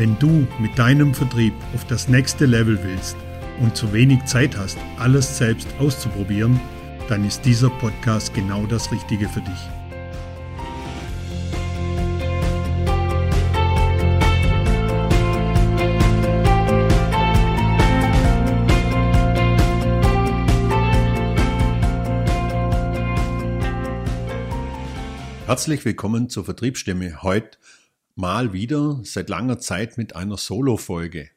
Wenn du mit deinem Vertrieb auf das nächste Level willst und zu wenig Zeit hast, alles selbst auszuprobieren, dann ist dieser Podcast genau das Richtige für dich. Herzlich willkommen zur Vertriebsstimme. Heute mal wieder seit langer Zeit mit einer Solo-Folge.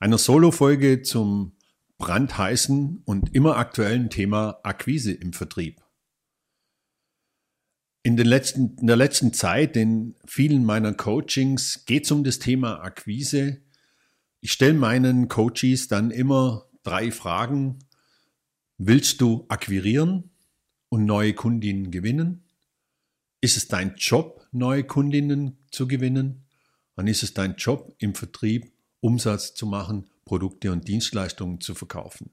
Einer Solo-Folge zum brandheißen und immer aktuellen Thema Akquise im Vertrieb. In, den letzten, in der letzten Zeit, in vielen meiner Coachings, geht es um das Thema Akquise. Ich stelle meinen Coaches dann immer drei Fragen. Willst du akquirieren und neue Kundinnen gewinnen? Ist es dein Job, neue Kundinnen zu gewinnen? Dann ist es dein Job, im Vertrieb Umsatz zu machen, Produkte und Dienstleistungen zu verkaufen.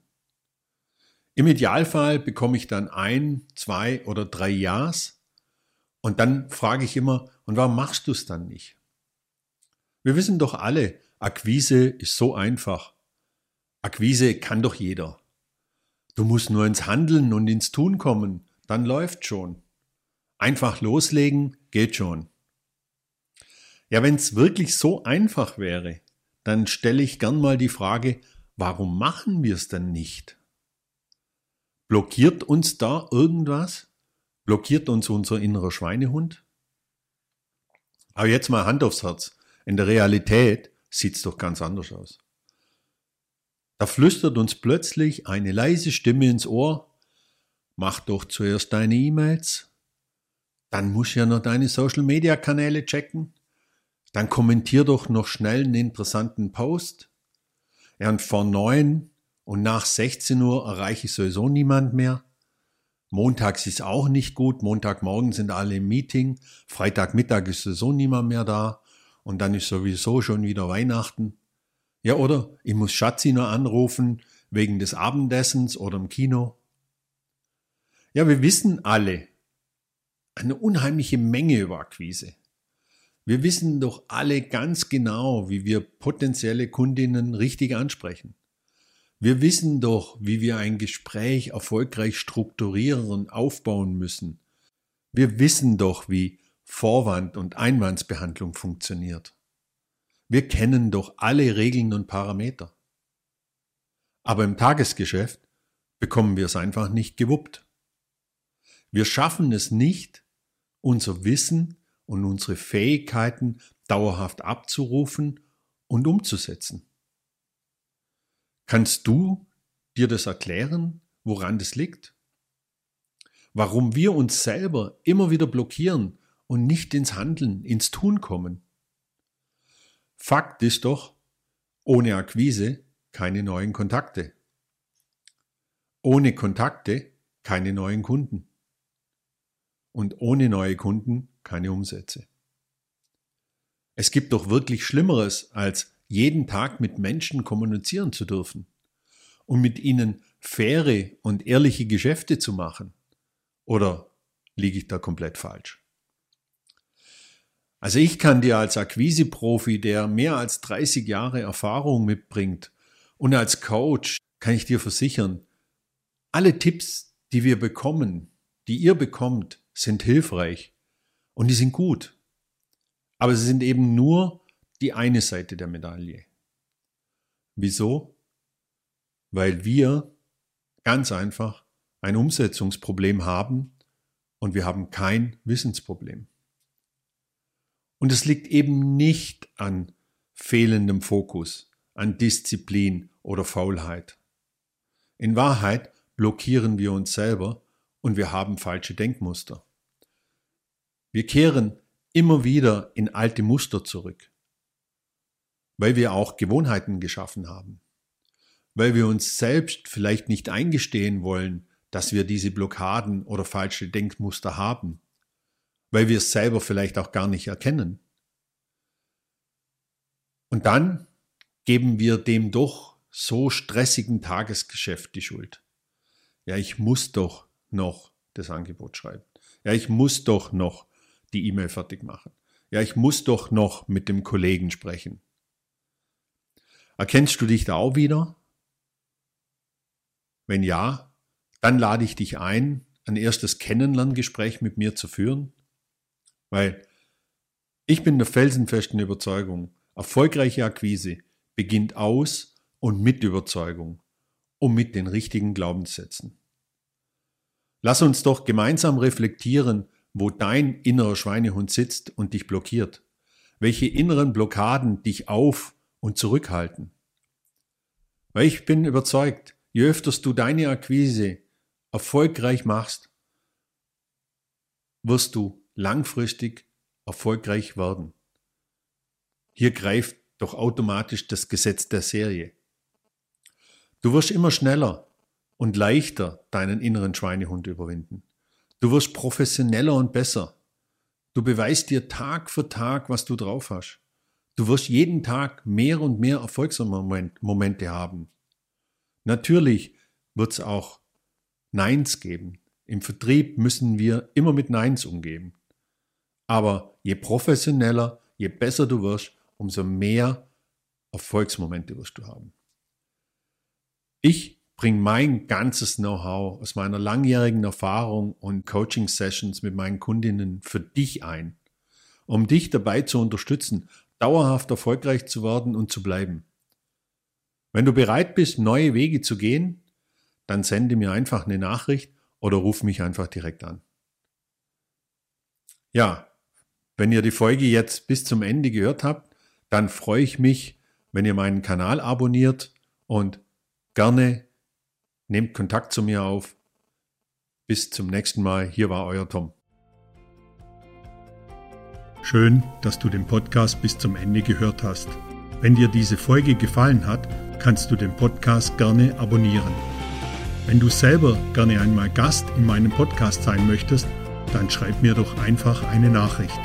Im Idealfall bekomme ich dann ein, zwei oder drei Ja's und dann frage ich immer, und warum machst du es dann nicht? Wir wissen doch alle, Akquise ist so einfach. Akquise kann doch jeder. Du musst nur ins Handeln und ins Tun kommen, dann läuft schon. Einfach loslegen geht schon. Ja, wenn es wirklich so einfach wäre, dann stelle ich gern mal die Frage, warum machen wir es denn nicht? Blockiert uns da irgendwas? Blockiert uns unser innerer Schweinehund? Aber jetzt mal Hand aufs Herz. In der Realität sieht es doch ganz anders aus. Da flüstert uns plötzlich eine leise Stimme ins Ohr, mach doch zuerst deine E-Mails, dann musst du ja noch deine Social Media Kanäle checken. Dann kommentier doch noch schnell einen interessanten Post. Ja, und vor neun und nach 16 Uhr erreiche ich sowieso niemand mehr. Montags ist auch nicht gut. Montagmorgen sind alle im Meeting. Freitagmittag ist sowieso niemand mehr da. Und dann ist sowieso schon wieder Weihnachten. Ja, oder ich muss Schatzi noch anrufen wegen des Abendessens oder im Kino. Ja, wir wissen alle, eine unheimliche Menge über Akquise. Wir wissen doch alle ganz genau, wie wir potenzielle Kundinnen richtig ansprechen. Wir wissen doch, wie wir ein Gespräch erfolgreich strukturieren und aufbauen müssen. Wir wissen doch, wie Vorwand- und Einwandsbehandlung funktioniert. Wir kennen doch alle Regeln und Parameter. Aber im Tagesgeschäft bekommen wir es einfach nicht gewuppt. Wir schaffen es nicht, unser Wissen und unsere Fähigkeiten dauerhaft abzurufen und umzusetzen. Kannst du dir das erklären, woran das liegt? Warum wir uns selber immer wieder blockieren und nicht ins Handeln, ins Tun kommen? Fakt ist doch, ohne Akquise keine neuen Kontakte. Ohne Kontakte keine neuen Kunden und ohne neue Kunden keine Umsätze. Es gibt doch wirklich Schlimmeres, als jeden Tag mit Menschen kommunizieren zu dürfen und mit ihnen faire und ehrliche Geschäfte zu machen. Oder liege ich da komplett falsch? Also ich kann dir als Akquise-Profi, der mehr als 30 Jahre Erfahrung mitbringt und als Coach, kann ich dir versichern, alle Tipps, die wir bekommen, die ihr bekommt, sind hilfreich und die sind gut. Aber sie sind eben nur die eine Seite der Medaille. Wieso? Weil wir ganz einfach ein Umsetzungsproblem haben und wir haben kein Wissensproblem. Und es liegt eben nicht an fehlendem Fokus, an Disziplin oder Faulheit. In Wahrheit blockieren wir uns selber und wir haben falsche Denkmuster. Wir kehren immer wieder in alte Muster zurück. weil wir auch Gewohnheiten geschaffen haben, weil wir uns selbst vielleicht nicht eingestehen wollen, dass wir diese Blockaden oder falsche Denkmuster haben, weil wir es selber vielleicht auch gar nicht erkennen. Und dann geben wir dem doch so stressigen Tagesgeschäft die Schuld. Ja, ich muss doch noch das Angebot schreiben. Ja, ich muss doch noch die E-Mail fertig machen. Ja, ich muss doch noch mit dem Kollegen sprechen. Erkennst du dich da auch wieder? Wenn ja, dann lade ich dich ein, ein erstes Kennenlerngespräch mit mir zu führen, weil ich bin der felsenfesten Überzeugung, erfolgreiche Akquise beginnt aus und mit Überzeugung und mit den richtigen Glaubenssätzen. Lass uns doch gemeinsam reflektieren, wo dein innerer Schweinehund sitzt und dich blockiert, welche inneren Blockaden dich auf und zurückhalten. Weil ich bin überzeugt, je öfters du deine Akquise erfolgreich machst, wirst du langfristig erfolgreich werden. Hier greift doch automatisch das Gesetz der Serie. Du wirst immer schneller und leichter deinen inneren Schweinehund überwinden. Du wirst professioneller und besser. Du beweist dir Tag für Tag, was du drauf hast. Du wirst jeden Tag mehr und mehr Erfolgsmomente haben. Natürlich wird es auch Neins geben. Im Vertrieb müssen wir immer mit Neins umgehen. Aber je professioneller, je besser du wirst, umso mehr Erfolgsmomente wirst du haben. Ich bringe mein ganzes Know-how aus meiner langjährigen Erfahrung und Coaching-Sessions mit meinen Kundinnen für dich ein, um dich dabei zu unterstützen, dauerhaft erfolgreich zu werden und zu bleiben. Wenn du bereit bist, neue Wege zu gehen, dann sende mir einfach eine Nachricht oder ruf mich einfach direkt an. Ja, wenn ihr die Folge jetzt bis zum Ende gehört habt, dann freue ich mich, wenn ihr meinen Kanal abonniert und gerne nehmt Kontakt zu mir auf. Bis zum nächsten Mal. Hier war euer Tom. Schön, dass du den Podcast bis zum Ende gehört hast. Wenn dir diese Folge gefallen hat, kannst du den Podcast gerne abonnieren. Wenn du selber gerne einmal Gast in meinem Podcast sein möchtest, dann schreib mir doch einfach eine Nachricht.